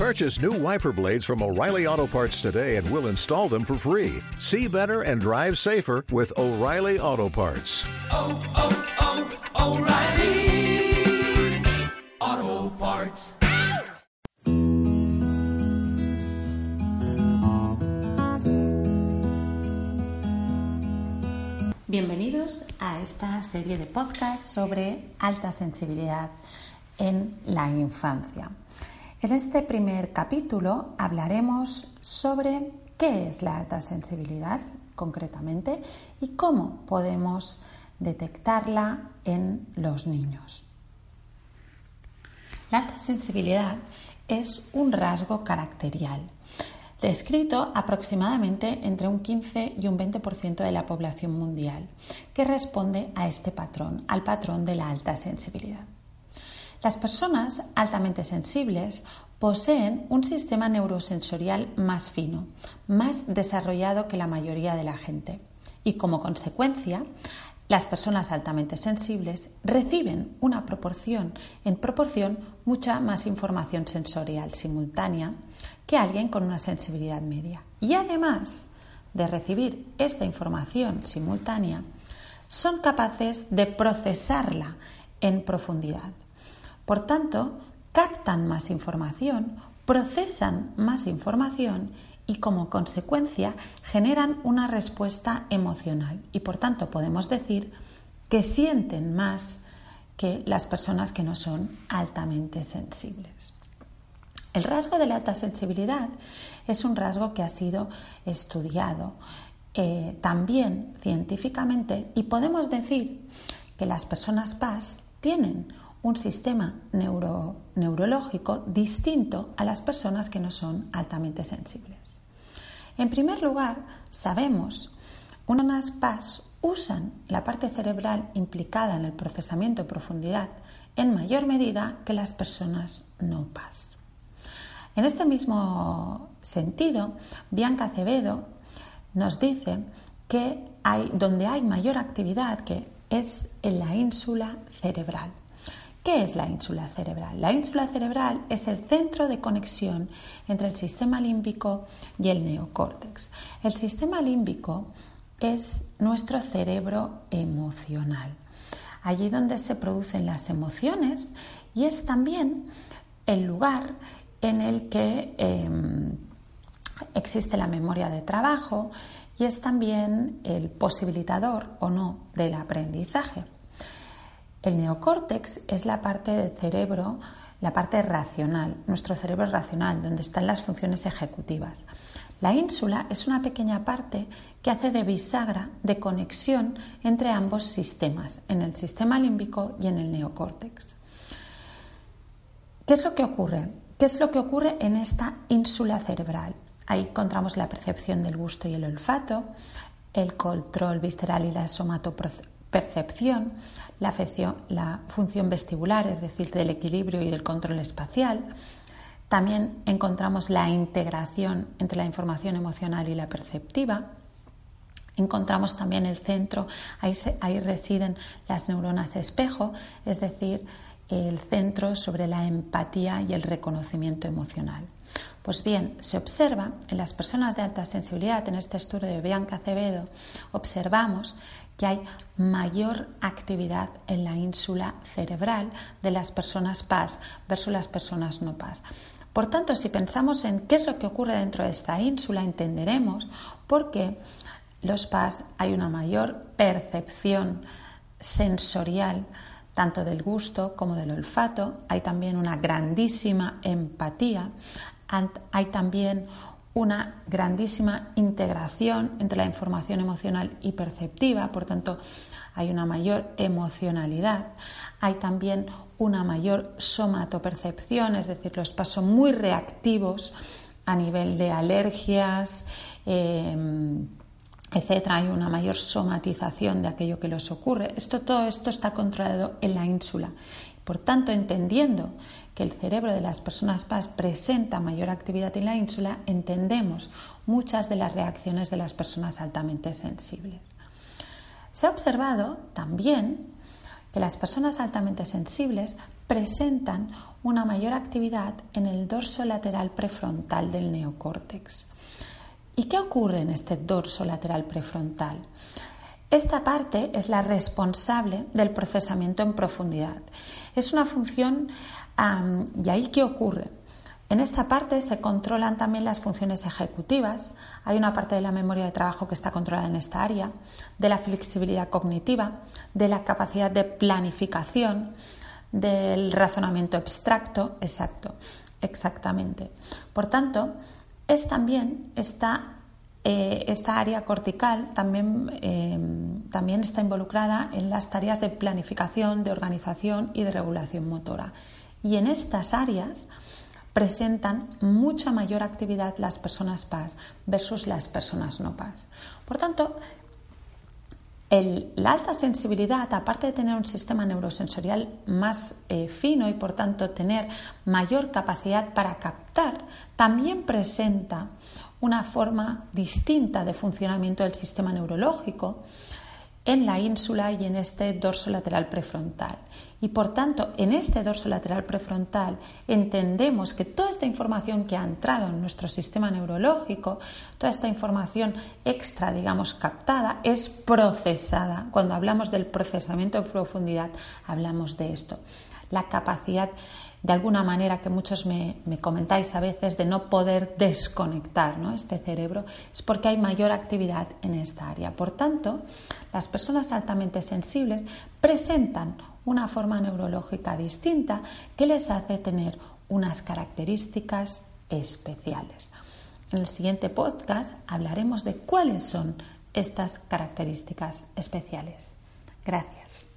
Purchase new wiper blades from O'Reilly Auto Parts today and we'll install them for free. See better and drive safer with O'Reilly Auto Parts. oh, oh, oh O'Reilly Auto Parts. Bienvenidos a esta serie de podcasts sobre alta sensibilidad en la infancia. En este primer capítulo hablaremos sobre qué es la alta sensibilidad concretamente y cómo podemos detectarla en los niños. La alta sensibilidad es un rasgo caracterial descrito aproximadamente entre un 15 y un 20% de la población mundial, que responde a este patrón, al patrón de la alta sensibilidad. Las personas altamente sensibles poseen un sistema neurosensorial más fino, más desarrollado que la mayoría de la gente y como consecuencia las personas altamente sensibles reciben una proporción, en proporción, mucha más información sensorial simultánea que alguien con una sensibilidad media. Y además de recibir esta información simultánea, son capaces de procesarla en profundidad. Por tanto, captan más información, procesan más información y como consecuencia generan una respuesta emocional y por tanto podemos decir que sienten más que las personas que no son altamente sensibles. El rasgo de la alta sensibilidad es un rasgo que ha sido estudiado eh, también científicamente y podemos decir que las personas PAS tienen un sistema neurológico distinto a las personas que no son altamente sensibles. En primer lugar, sabemos que unas PAS usan la parte cerebral implicada en el procesamiento en profundidad en mayor medida que las personas no PAS. En este mismo sentido, Bianca Acevedo nos dice que donde hay mayor actividad que es en la ínsula cerebral. ¿Qué es la ínsula cerebral? La ínsula cerebral es el centro de conexión entre el sistema límbico y el neocórtex. El sistema límbico es nuestro cerebro emocional, allí donde se producen las emociones y es también el lugar en el que em, existe la memoria de trabajo y es también el posibilitador o no del aprendizaje. El neocórtex es la parte del cerebro, la parte racional, nuestro cerebro racional, donde están las funciones ejecutivas. La ínsula es una pequeña parte que hace de bisagra de conexión entre ambos sistemas, en el sistema límbico y en el neocórtex. ¿Qué es lo que ocurre? ¿Qué es lo que ocurre en esta ínsula cerebral? Ahí encontramos la percepción del gusto y el olfato, el control visceral y la somatopercepción, la, la función vestibular, es decir, del equilibrio y del control espacial. También encontramos la integración entre la información emocional y la perceptiva. Encontramos también el centro, ahí, ahí residen las neuronas espejo, es decir, el centro sobre la empatía y el reconocimiento emocional. Pues bien, se observa en las personas de alta sensibilidad, en este estudio de Bianca Acevedo, observamos que hay mayor actividad en la ínsula cerebral de las personas PAS versus las personas no PAS. Por tanto, si pensamos en qué es lo que ocurre dentro de esta ínsula, entenderemos por qué los PAS hay una mayor percepción sensorial tanto del gusto como del olfato. Hay también una grandísima empatía. Hay también una grandísima integración entre la información emocional y perceptiva, por tanto, hay una mayor emocionalidad, hay también una mayor somatopercepción, es decir, los pasos muy reactivos a nivel de alergias, eh, etcétera, hay una mayor somatización de aquello que les ocurre. Esto, todo esto está controlado en la ínsula. Por tanto, entendiendo que el cerebro de las personas PAS presenta mayor actividad en la ínsula, entendemos muchas de las reacciones de las personas altamente sensibles. Se ha observado también que las personas altamente sensibles presentan una mayor actividad en el dorso lateral prefrontal del neocórtex. ¿Y qué ocurre en este dorso lateral prefrontal? Esta parte es la responsable del procesamiento en profundidad. Es una función, ¿y ahí qué ocurre? En esta parte se controlan también las funciones ejecutivas. Hay una parte de la memoria de trabajo que está controlada en esta área, de la flexibilidad cognitiva, de la capacidad de planificación, del razonamiento abstracto, exacto, exactamente. Por tanto, es también esta, eh, esta área cortical también, eh, también está involucrada en las tareas de planificación, de organización y de regulación motora. Y en estas áreas presentan mucha mayor actividad las personas PAS versus las personas no PAS. Por tanto, la alta sensibilidad, aparte de tener un sistema neurosensorial más eh, fino y por tanto tener mayor capacidad para captar, también presenta una forma distinta de funcionamiento del sistema neurológico en la ínsula y en este dorso lateral prefrontal. Y por tanto, en este dorso lateral prefrontal entendemos que toda esta información que ha entrado en nuestro sistema neurológico, toda esta información extra, digamos, captada, es procesada. Cuando hablamos del procesamiento en profundidad, hablamos de esto. La capacidad de alguna manera que muchos me, comentáis a veces de no poder desconectar este cerebro, es porque hay mayor actividad en esta área. Por tanto, las personas altamente sensibles presentan una forma neurológica distinta que les hace tener unas características especiales. En el siguiente podcast hablaremos de cuáles son estas características especiales. Gracias.